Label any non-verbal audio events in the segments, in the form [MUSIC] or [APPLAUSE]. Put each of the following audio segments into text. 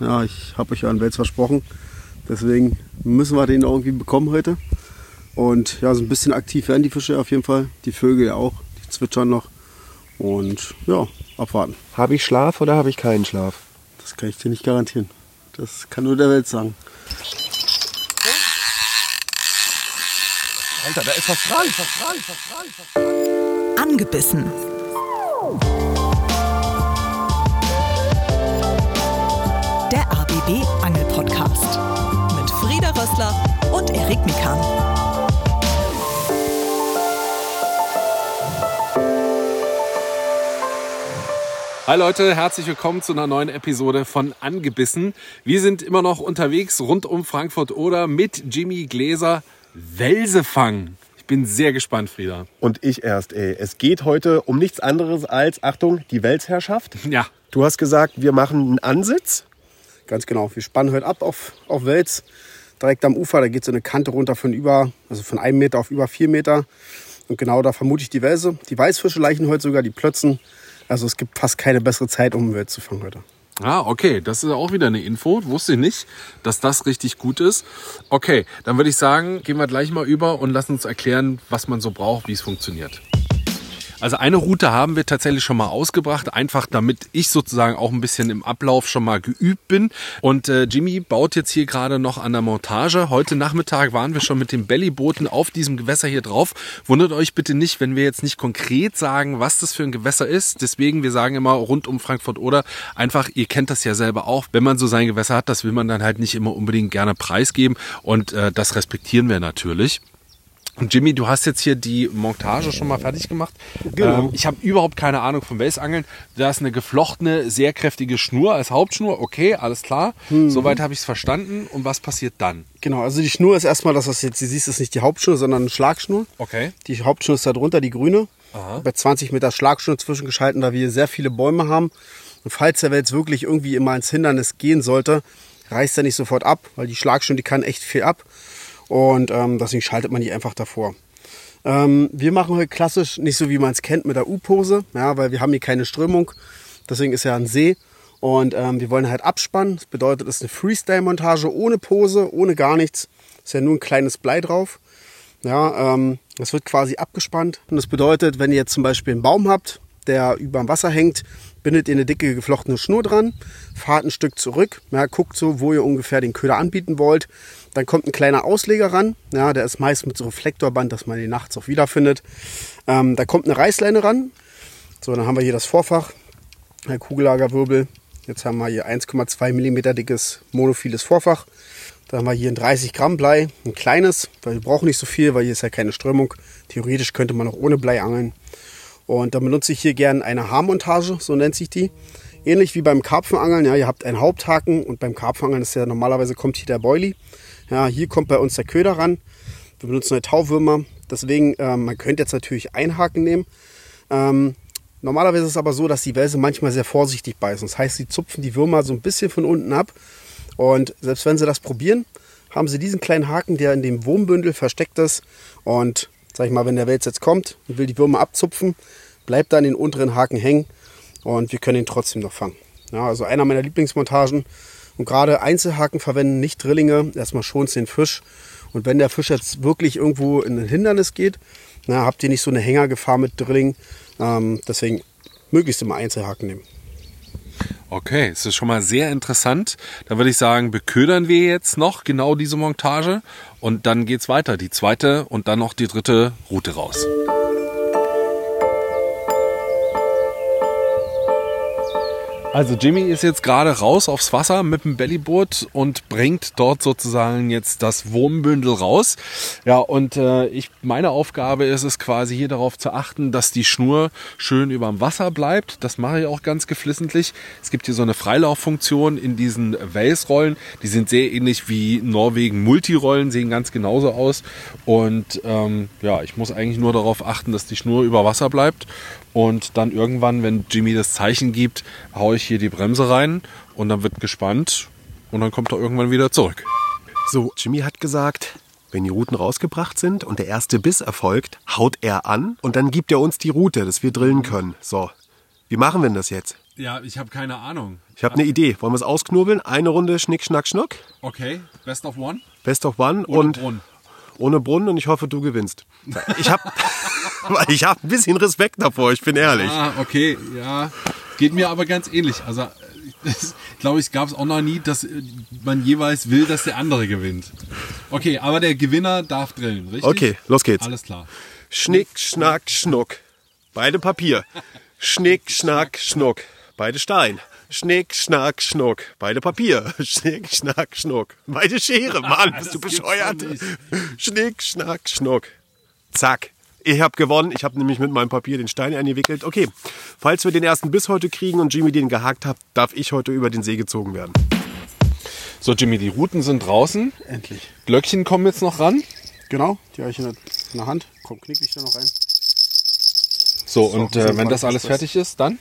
Ja, ich habe euch ja einen Wels versprochen. Deswegen müssen wir den irgendwie bekommen heute. Und ja, so ein bisschen aktiv werden die Fische auf jeden Fall. Die Vögel auch, die zwitschern noch. Und ja, abwarten. Habe ich Schlaf oder habe ich keinen Schlaf? Das kann ich dir nicht garantieren. Das kann nur der Welt sagen. Alter, da ist was dran, was dran, was dran, was dran. Angebissen. ABB Angel Podcast mit Frieda Rössler und Erik Mikan. Hi Leute, herzlich willkommen zu einer neuen Episode von Angebissen. Wir sind immer noch unterwegs rund um Frankfurt oder mit Jimmy Gläser Welsefang. Ich bin sehr gespannt, Frieda. Und ich erst, ey. Es geht heute um nichts anderes als, Achtung, die Weltsherrschaft. Ja, Du hast gesagt, wir machen einen Ansitz. Ganz genau. Wir spannen heute ab auf, auf Wels. Direkt am Ufer, da geht so eine Kante runter von über, also von einem Meter auf über vier Meter. Und genau da vermute ich die Welse. Die Weißfische leichen heute sogar, die Plötzen. Also es gibt fast keine bessere Zeit, um Wels zu fangen heute. Ah, okay, das ist auch wieder eine Info. Wusste ich nicht, dass das richtig gut ist. Okay, dann würde ich sagen, gehen wir gleich mal über und lassen uns erklären, was man so braucht, wie es funktioniert. Also eine Route haben wir tatsächlich schon mal ausgebracht, einfach damit ich sozusagen auch ein bisschen im Ablauf schon mal geübt bin. Und äh, Jimmy baut jetzt hier gerade noch an der Montage. Heute Nachmittag waren wir schon mit den Bellybooten auf diesem Gewässer hier drauf. Wundert euch bitte nicht, wenn wir jetzt nicht konkret sagen, was das für ein Gewässer ist. Deswegen, wir sagen immer rund um Frankfurt oder einfach, ihr kennt das ja selber auch, wenn man so sein Gewässer hat, das will man dann halt nicht immer unbedingt gerne preisgeben. Und äh, das respektieren wir natürlich. Und Jimmy, du hast jetzt hier die Montage schon mal fertig gemacht. Genau. Ähm, ich habe überhaupt keine Ahnung vom Welsangeln. Da ist eine geflochtene, sehr kräftige Schnur als Hauptschnur. Okay, alles klar. Soweit habe ich es verstanden. Und was passiert dann? Genau, also die Schnur ist erstmal, das was jetzt, du siehst, ist nicht die Hauptschnur, sondern eine Schlagschnur. Okay. Die Hauptschnur ist da drunter, die grüne. Bei 20 Meter Schlagschnur zwischengeschalten, da wir sehr viele Bäume haben. Und falls der Wels wirklich irgendwie immer ins Hindernis gehen sollte, reißt er nicht sofort ab, weil die Schlagschnur, die kann echt viel ab. Und ähm, deswegen schaltet man die einfach davor. Ähm, wir machen heute klassisch nicht so, wie man es kennt, mit der U-Pose, ja, weil wir haben hier keine Strömung. Deswegen ist ja ein See. Und ähm, wir wollen halt abspannen. Das bedeutet, es ist eine Freestyle-Montage ohne Pose, ohne gar nichts. Ist ja nur ein kleines Blei drauf. Ja, ähm, das wird quasi abgespannt. Und das bedeutet, wenn ihr jetzt zum Beispiel einen Baum habt, der über dem Wasser hängt, bindet ihr eine dicke geflochtene Schnur dran, fahrt ein Stück zurück, ja, guckt so, wo ihr ungefähr den Köder anbieten wollt. Dann kommt ein kleiner Ausleger ran, ja, der ist meist mit so Reflektorband, dass man ihn nachts auch wiederfindet. Ähm, da kommt eine Reißleine ran. So, dann haben wir hier das Vorfach, ein Kugellagerwirbel. Jetzt haben wir hier 1,2 mm dickes monophiles Vorfach. Da haben wir hier ein 30 Gramm Blei, ein kleines, weil wir brauchen nicht so viel, weil hier ist ja keine Strömung. Theoretisch könnte man auch ohne Blei angeln. Und dann benutze ich hier gern eine Haarmontage, so nennt sich die. Ähnlich wie beim Karpfenangeln, ja, ihr habt einen Haupthaken und beim Karpfenangeln ist ja normalerweise kommt hier der Boilie. Ja, hier kommt bei uns der Köder ran. Wir benutzen eine Tauwürmer. Deswegen, ähm, man könnte jetzt natürlich einen Haken nehmen. Ähm, normalerweise ist es aber so, dass die Welse manchmal sehr vorsichtig beißen. Das heißt, sie zupfen die Würmer so ein bisschen von unten ab. Und selbst wenn sie das probieren, haben sie diesen kleinen Haken, der in dem Wurmbündel versteckt ist. Und sag ich mal, wenn der Wels jetzt kommt und will die Würmer abzupfen, bleibt dann den unteren Haken hängen und wir können ihn trotzdem noch fangen. Ja, also einer meiner Lieblingsmontagen. Und gerade Einzelhaken verwenden, nicht Drillinge. Erstmal schont den Fisch. Und wenn der Fisch jetzt wirklich irgendwo in ein Hindernis geht, na, habt ihr nicht so eine Hängergefahr mit Drilling. Ähm, deswegen möglichst immer Einzelhaken nehmen. Okay, es ist schon mal sehr interessant. Da würde ich sagen, beködern wir jetzt noch genau diese Montage und dann geht's weiter. Die zweite und dann noch die dritte Route raus. Also Jimmy ist jetzt gerade raus aufs Wasser mit dem Bellyboot und bringt dort sozusagen jetzt das Wurmbündel raus. Ja, und äh, ich, meine Aufgabe ist es quasi hier darauf zu achten, dass die Schnur schön über dem Wasser bleibt. Das mache ich auch ganz geflissentlich. Es gibt hier so eine Freilauffunktion in diesen Wales-Rollen. Die sind sehr ähnlich wie Norwegen Multirollen, sehen ganz genauso aus. Und ähm, ja, ich muss eigentlich nur darauf achten, dass die Schnur über Wasser bleibt. Und dann irgendwann, wenn Jimmy das Zeichen gibt, haue ich hier die Bremse rein und dann wird gespannt und dann kommt er irgendwann wieder zurück. So, Jimmy hat gesagt, wenn die Routen rausgebracht sind und der erste Biss erfolgt, haut er an und dann gibt er uns die Route, dass wir drillen können. So, wie machen wir denn das jetzt? Ja, ich habe keine Ahnung. Ich habe eine Idee. Wollen wir es ausknobeln? Eine Runde Schnick, Schnack, Schnuck. Okay, best of one. Best of one Ohne und Brunnen. Ohne Brunnen und ich hoffe, du gewinnst. Ich habe [LAUGHS] ich hab ein bisschen Respekt davor, ich bin ehrlich. Ah, okay, ja. Geht mir aber ganz ähnlich. Also, glaube ich, gab es auch noch nie, dass man jeweils will, dass der andere gewinnt. Okay, aber der Gewinner darf drillen, richtig? Okay, los geht's. Alles klar. Schnick, Schnack, Schnuck. Beide Papier. Schnick, Schnack, Schnuck. Beide Stein. Schnick, Schnack, Schnuck. Beide Papier. [LAUGHS] Schnick, Schnack, Schnuck. Beide Schere. Mann, bist du bescheuert? Schnick, Schnack, Schnuck. Zack. Ich habe gewonnen. Ich habe nämlich mit meinem Papier den Stein eingewickelt. Okay, falls wir den ersten Biss heute kriegen und Jimmy den gehakt hat, darf ich heute über den See gezogen werden. So, Jimmy, die Routen sind draußen. Endlich. Glöckchen kommen jetzt noch ran. Genau, die habe ich in der, in der Hand. Komm, knick ich da noch rein. So, und wir sind äh, wenn das alles fertig ist, dann?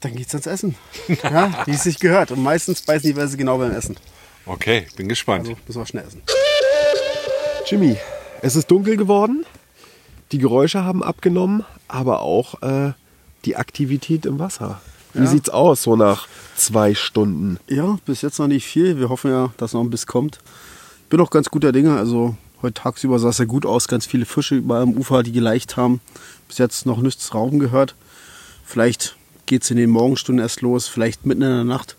Dann geht's ans Essen. [LAUGHS] Ja, wie es sich gehört. Und meistens beißen die Wälse genau beim Essen. Okay, bin gespannt. Also müssen wir schnell essen. Jimmy, es ist dunkel geworden. Die Geräusche haben abgenommen, aber auch äh, die Aktivität im Wasser. Wie Ja. sieht's aus so nach zwei Stunden? Ja, bis jetzt noch nicht viel. Wir hoffen ja, dass noch ein Biss kommt. Bin auch ganz guter Dinge. Also heute tagsüber sah es ja gut aus. Ganz viele Fische überall am Ufer, die geleicht haben. Bis jetzt noch nichts Rauben gehört. Vielleicht geht es in den Morgenstunden erst los. Vielleicht mitten in der Nacht.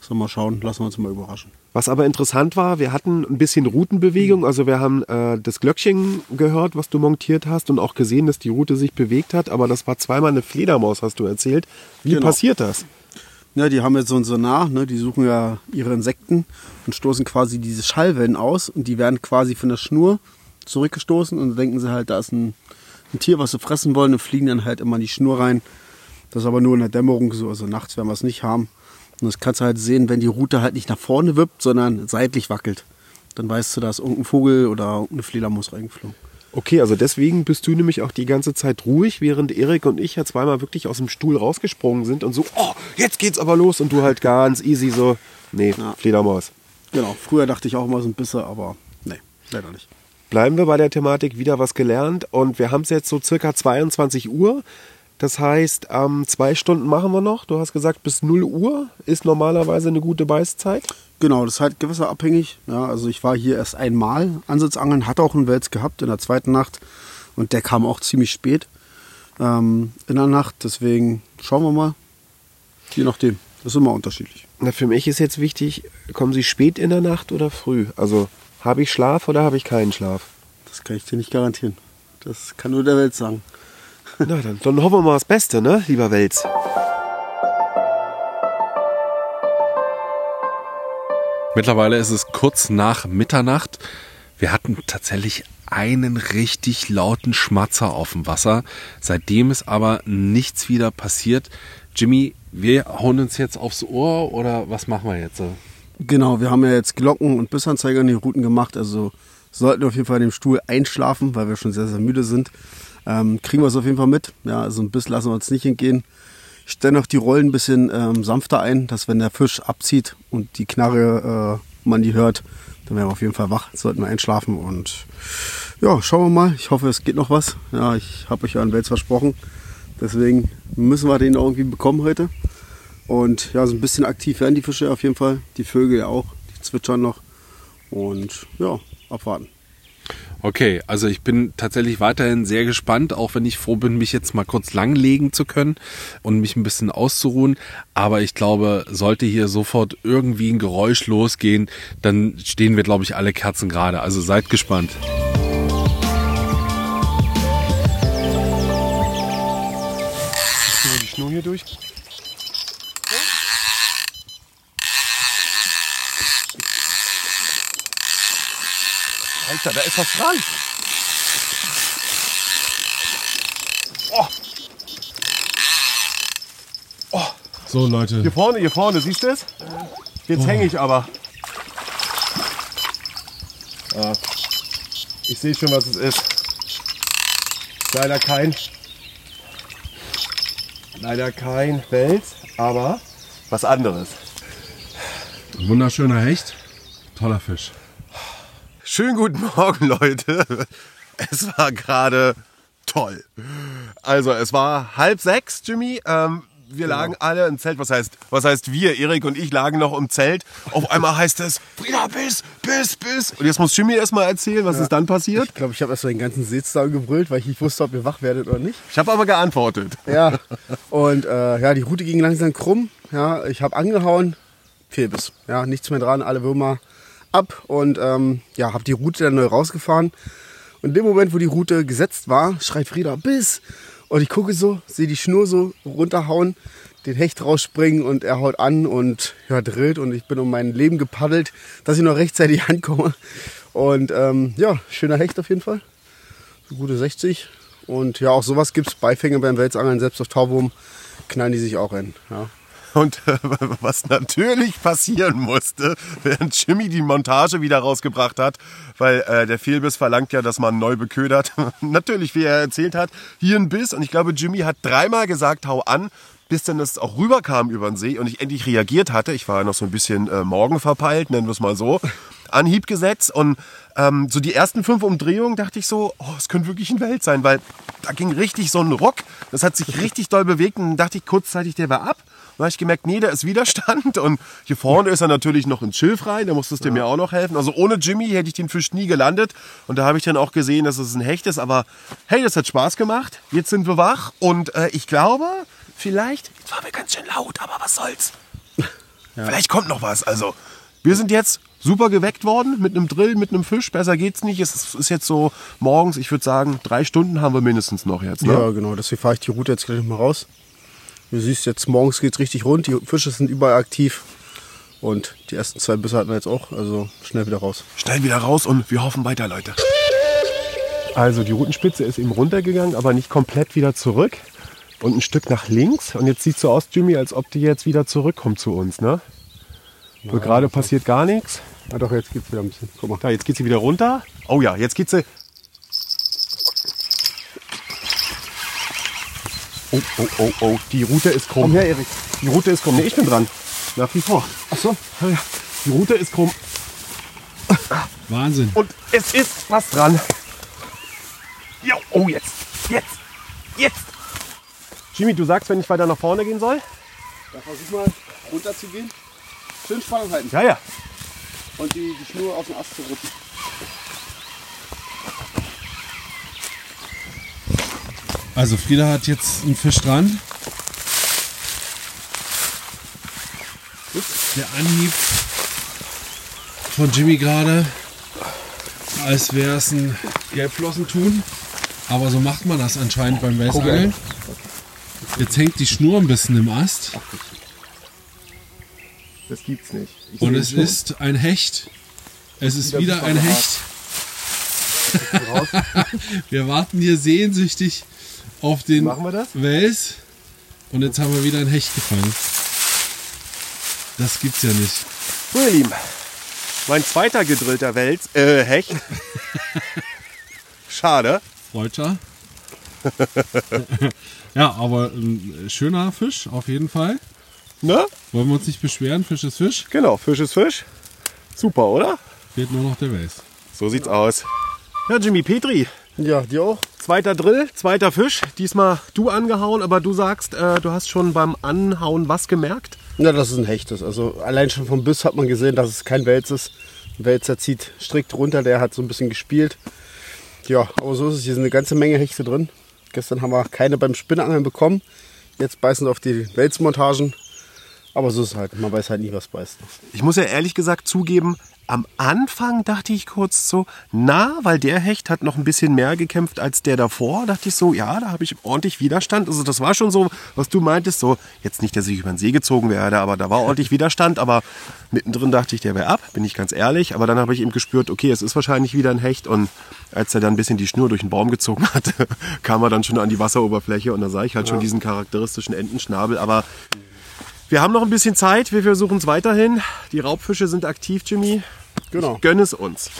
Sollen wir mal schauen. Lassen wir uns mal überraschen. Was aber interessant war, wir hatten ein bisschen Routenbewegung. Also wir haben äh, das Glöckchen gehört, was du montiert hast und auch gesehen, dass die Route sich bewegt hat. Aber das war zweimal eine Fledermaus, hast du erzählt. Wie Genau. passiert das? Ja, die haben jetzt so ein Sonar, ne? die suchen ja ihre Insekten und stoßen quasi diese Schallwellen aus und die werden quasi von der Schnur zurückgestoßen und denken sie halt, da ist ein, ein Tier, was sie fressen wollen und fliegen dann halt immer in die Schnur rein. Das ist aber nur in der Dämmerung so, also nachts werden wir es nicht haben. Und das kannst du halt sehen, wenn die Route halt nicht nach vorne wippt, sondern seitlich wackelt. Dann weißt du, da ist irgendein Vogel oder irgendeine Fledermaus reingeflogen. Okay, also deswegen bist du nämlich auch die ganze Zeit ruhig, während Erik und ich ja zweimal wirklich aus dem Stuhl rausgesprungen sind und so, oh, jetzt geht's aber los und du halt ganz easy so, nee, Ja. Fledermaus. Genau, früher dachte ich auch immer so ein bisschen, aber nee, leider nicht. Bleiben wir bei der Thematik wieder was gelernt und wir haben es jetzt so circa 22 Uhr. Das heißt, ähm, zwei Stunden machen wir noch. Du hast gesagt, bis 0 Uhr ist normalerweise eine gute Beißzeit. Genau, das ist halt gewässerabhängig. Ja, also ich war hier erst einmal Ansitzangeln, hatte auch einen Wels gehabt in der zweiten Nacht und der kam auch ziemlich spät ähm, in der Nacht. Deswegen schauen wir mal. Je nachdem. Das ist immer unterschiedlich. Na, für mich ist jetzt wichtig, kommen Sie spät in der Nacht oder früh? Also habe ich Schlaf oder habe ich keinen Schlaf? Das kann ich dir nicht garantieren. Das kann nur der Welt sagen. Na, dann, dann hoffen wir mal das Beste, ne, lieber Wels? Mittlerweile ist es kurz nach Mitternacht. Wir hatten tatsächlich einen richtig lauten Schmatzer auf dem Wasser. Seitdem ist aber nichts wieder passiert. Jimmy, wir hauen uns jetzt aufs Ohr oder was machen wir jetzt? Genau, wir haben ja jetzt Glocken und Bissanzeiger in die Routen gemacht. Also sollten wir auf jeden Fall in dem Stuhl einschlafen, weil wir schon sehr, sehr müde sind. Ähm, kriegen wir es auf jeden Fall mit. Ja, also ein Biss lassen wir uns nicht entgehen. Ich stelle noch die Rollen ein bisschen ähm, sanfter ein, dass wenn der Fisch abzieht und die Knarre äh, man die hört, dann wären wir auf jeden Fall wach, sollten wir einschlafen und ja, schauen wir mal. Ich hoffe, es geht noch was. Ja, ich habe euch ja einen Wels versprochen. Deswegen müssen wir den irgendwie bekommen heute. Und ja, so ein bisschen aktiv werden die Fische auf jeden Fall. Die Vögel ja auch, die zwitschern noch. Und ja, abwarten. Okay, also ich bin tatsächlich weiterhin sehr gespannt, auch wenn ich froh bin, mich jetzt mal kurz langlegen zu können und mich ein bisschen auszuruhen. Aber ich glaube, sollte hier sofort irgendwie ein Geräusch losgehen, dann stehen wir, glaube ich, alle Kerzen gerade. Also seid gespannt. die Schnur hier durch. Alter, da ist was dran. So, Leute. Hier vorne, hier vorne, siehst du es? Jetzt hänge ich aber. Ah, ich sehe schon, was es ist. Leider kein. Leider kein Wels, aber was anderes. Wunderschöner Hecht. Toller Fisch. Schönen guten Morgen, Leute. Es war gerade toll. Also, es war halb sechs, Jimmy. Ähm, wir lagen alle im Zelt. Was heißt, was heißt wir? Erik und ich lagen noch im Zelt. Auf einmal heißt es, Frieda, bis, bis, bis. Und jetzt muss Jimmy erstmal erzählen, was ist dann passiert. Ich glaube, ich habe erst mal den ganzen Seetag gebrüllt, weil ich nicht wusste, ob ihr wach werdet oder nicht. Ich habe aber geantwortet. Ja. Und äh, ja, die Route ging langsam krumm. Ja, ich habe angehauen, Fehlbiss. Ja, nichts mehr dran, alle Würmer ab und ähm, ja, habe die Route dann neu rausgefahren. Und in dem Moment, wo die Route gesetzt war, schreit Frieda Biss. Und ich gucke so, sehe die Schnur so runterhauen, den Hecht rausspringen und er haut an und ja, drillt und ich bin um mein Leben gepaddelt, dass ich noch rechtzeitig [LAUGHS] ankomme. Und ähm, ja, schöner Hecht auf jeden Fall. So gute 60. Und ja, auch sowas gibt's Beifänge beim Welsangeln, selbst auf Tauwurm knallen die sich auch rein. Ja. Und äh, was natürlich passieren musste, während Jimmy die Montage wieder rausgebracht hat, weil äh, der Fehlbiss verlangt ja, dass man neu beködert. [LAUGHS] natürlich, wie er erzählt hat, hier ein Biss. Und ich glaube, Jimmy hat dreimal gesagt, hau an, bis dann das auch rüberkam über den See und ich endlich reagiert hatte. Ich war ja noch so ein bisschen äh, morgen verpeilt, nennen wir es mal so. Anhieb gesetzt und ähm, so die ersten fünf Umdrehungen dachte ich so, oh, es könnte wirklich ein Welt sein, weil da ging richtig so ein Ruck. Das hat sich richtig doll bewegt und dann dachte ich kurzzeitig, der war ab. Dann habe ich gemerkt, nee, da ist Widerstand. [LAUGHS] Und hier vorne ist er natürlich noch ins Schilf rein. Da musstest du mir auch noch helfen. Also ohne Jimmy hätte ich den Fisch nie gelandet. Und da habe ich dann auch gesehen, dass es ein Hecht ist. Aber hey, das hat Spaß gemacht. Jetzt sind wir wach. Und äh, ich glaube, vielleicht, jetzt war mir ganz schön laut, aber was soll's. [LAUGHS] Vielleicht kommt noch was. Also, wir sind jetzt super geweckt worden mit einem Drill, mit einem Fisch. Besser geht's nicht. Es ist jetzt so morgens, ich würde sagen, drei Stunden haben wir mindestens noch jetzt. Ne? Ja, genau. Deswegen fahre ich die Route jetzt gleich mal raus. Du siehst jetzt, morgens geht's richtig rund. Die Fische sind überall aktiv. Und die ersten zwei Bisse hatten wir jetzt auch. Also schnell wieder raus. Schnell wieder raus und wir hoffen weiter, Leute. Also die Routenspitze ist eben runtergegangen, aber nicht komplett wieder zurück. Und ein Stück nach links. Und jetzt sieht so aus, Jimmy, als ob die jetzt wieder zurückkommt zu uns, ne? So gerade passiert gar nichts. Ja, doch, jetzt geht's wieder ein bisschen. Guck mal. Da, jetzt geht sie wieder runter. Oh ja, jetzt geht sie. Oh, oh, oh, oh. Die Route ist krumm. Komm her, Erik. Die Route ist krumm. Nee, ich bin dran. Nach wie vor. Ach so. Ja. Die Route ist krumm. Wahnsinn. Und es ist was dran. Ja, oh, jetzt. Jetzt. Jetzt. Jimmy, du sagst, wenn ich weiter nach vorne gehen soll? Da versuch mal runter zu gehen. Schön Spannung halten. Ja, ja. Und die, die Schnur auf den Ast zu rücken. Also Frieda hat jetzt einen Fisch dran. Der Anhieb von Jimmy gerade, als wäre es ein Gelbflossentun. Aber so macht man das anscheinend beim Welsangeln. Jetzt hängt die Schnur ein bisschen im Ast. Das gibt's nicht. Ich Und es ist ein Hecht. Es ist wieder ein Hecht. [LAUGHS] Wir warten hier sehnsüchtig auf den Machen wir das? Wels. Und jetzt haben wir wieder ein Hecht gefangen. Das gibt's ja nicht. So, ihr Lieben. Mein zweiter gedrillter Wels, äh, Hecht. [LAUGHS] Schade. Freudscher. [LAUGHS] ja, aber ein schöner Fisch, auf jeden Fall. Ne? Wollen wir uns nicht beschweren, Fisch ist Fisch. Genau, Fisch ist Fisch. Super, oder? Fehlt nur noch der Wels. So sieht's aus. Ja, Jimmy Petri, Ja, die auch. zweiter Drill, zweiter Fisch. Diesmal du angehauen, aber du sagst, äh, du hast schon beim Anhauen was gemerkt. Ja, das ist ein Hecht. ist. Also allein schon vom Biss hat man gesehen, dass es kein Wels ist. Ein Wälzer zieht strikt runter, der hat so ein bisschen gespielt. Ja, aber so ist es. Hier sind eine ganze Menge Hechte drin. Gestern haben wir keine beim Spinnangeln bekommen. Jetzt beißen sie auf die Welsmontagen. Aber so ist es halt. Man weiß halt nie, was beißt. Ich muss ja ehrlich gesagt zugeben, am Anfang dachte ich kurz so, na, weil der Hecht hat noch ein bisschen mehr gekämpft als der davor, dachte ich so, ja, da habe ich ordentlich Widerstand. Also das war schon so, was du meintest, so, jetzt nicht, dass ich über den See gezogen werde, aber da war ordentlich Widerstand, aber mittendrin dachte ich, der wäre ab, bin ich ganz ehrlich. Aber dann habe ich eben gespürt, okay, es ist wahrscheinlich wieder ein Hecht und als er dann ein bisschen die Schnur durch den Baum gezogen [LAUGHS] hatte, kam er dann schon an die Wasseroberfläche und da sah ich halt schon diesen charakteristischen Entenschnabel, aber wir haben noch ein bisschen Zeit, wir versuchen es weiterhin. Die Raubfische sind aktiv, Jimmy. Genau. Gönn es uns.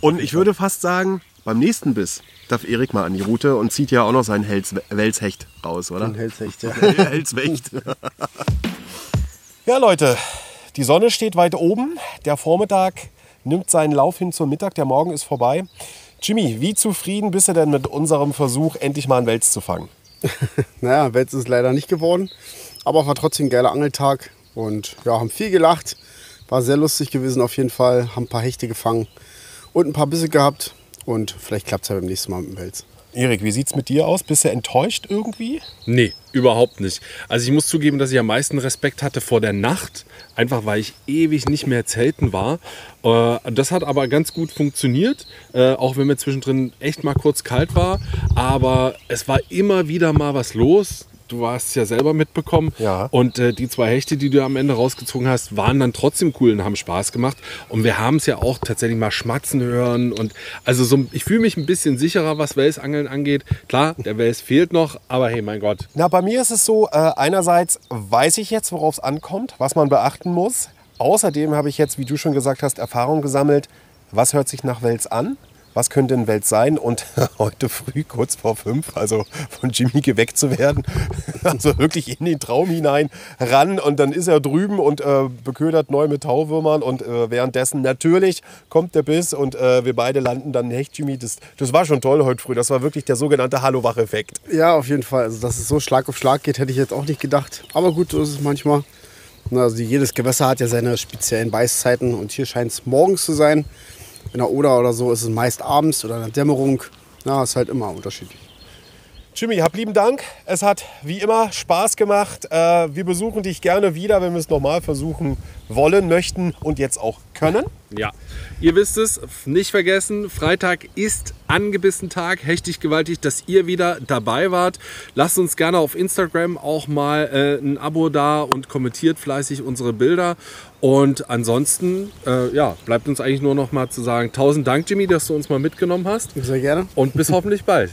Und ich würde fast sagen, beim nächsten Biss darf Erik mal an die Route und zieht ja auch noch seinen Hels Welshecht raus, oder? Ein Helshecht, ja. [LAUGHS] Helswecht. ja, Leute, die Sonne steht weit oben. Der Vormittag nimmt seinen Lauf hin zum Mittag. Der Morgen ist vorbei. Jimmy, wie zufrieden bist du denn mit unserem Versuch, endlich mal einen Wels zu fangen? [LAUGHS] Naja, Wels ist leider nicht geworden. Aber war trotzdem ein geiler Angeltag und ja, haben viel gelacht. War sehr lustig gewesen auf jeden Fall. Haben ein paar Hechte gefangen und ein paar Bisse gehabt. Und vielleicht klappt es ja beim nächsten Mal mit dem Wels. Erik, wie sieht's mit dir aus? Bist du enttäuscht irgendwie? Nee, überhaupt nicht. Also ich muss zugeben, dass ich am meisten Respekt hatte vor der Nacht, einfach weil ich ewig nicht mehr zelten war. Äh, Das hat aber ganz gut funktioniert, äh, auch wenn mir zwischendrin echt mal kurz kalt war. Aber es war immer wieder mal was los. Du hast es ja selber mitbekommen. Ja. Und äh, die zwei Hechte, die du am Ende rausgezogen hast, waren dann trotzdem cool und haben Spaß gemacht. Und wir haben es ja auch tatsächlich mal schmatzen hören. Und also so, ich fühle mich ein bisschen sicherer, was Welsangeln angeht. Klar, der Wels fehlt noch, aber hey, mein Gott, Na, bei mir ist es so, äh, einerseits weiß ich jetzt, worauf es ankommt, was man beachten muss. Außerdem habe ich jetzt, wie du schon gesagt hast, Erfahrung gesammelt. Was hört sich nach Wels an? Was könnte ein Wels sein? Und [LAUGHS] heute früh, kurz vor fünf, also von Jimmy geweckt zu werden, [LAUGHS] also wirklich in den Traum hinein ran und dann ist er drüben und äh, beködert neu mit Tauwürmern und äh, währenddessen natürlich kommt der Biss und äh, wir beide landen dann echt, Jimmy. Das, das war schon toll heute früh. Das war wirklich der sogenannte Hallo-Wach-Effekt. Ja, auf jeden Fall. Also, dass es so Schlag auf Schlag geht, hätte ich jetzt auch nicht gedacht. Aber gut, so ist es manchmal. Also jedes Gewässer hat ja seine speziellen Beißzeiten und hier scheint es morgens zu sein. In der Oder oder so ist es meist abends oder in der Dämmerung. Na, ist halt immer unterschiedlich. Jimmy, hab lieben Dank. Es hat wie immer Spaß gemacht. Äh, wir besuchen dich gerne wieder, wenn wir es nochmal versuchen wollen, möchten und jetzt auch können. Ja, ihr wisst es, nicht vergessen, Freitag ist angebissen Tag, hechtig gewaltig, dass ihr wieder dabei wart. Lasst uns gerne auf Instagram auch mal äh, ein Abo da und kommentiert fleißig unsere Bilder. Und ansonsten, äh, ja, bleibt uns eigentlich nur noch mal zu sagen, tausend Dank, Jimmy, dass du uns mal mitgenommen hast. Sehr gerne. Und bis [LAUGHS] hoffentlich bald.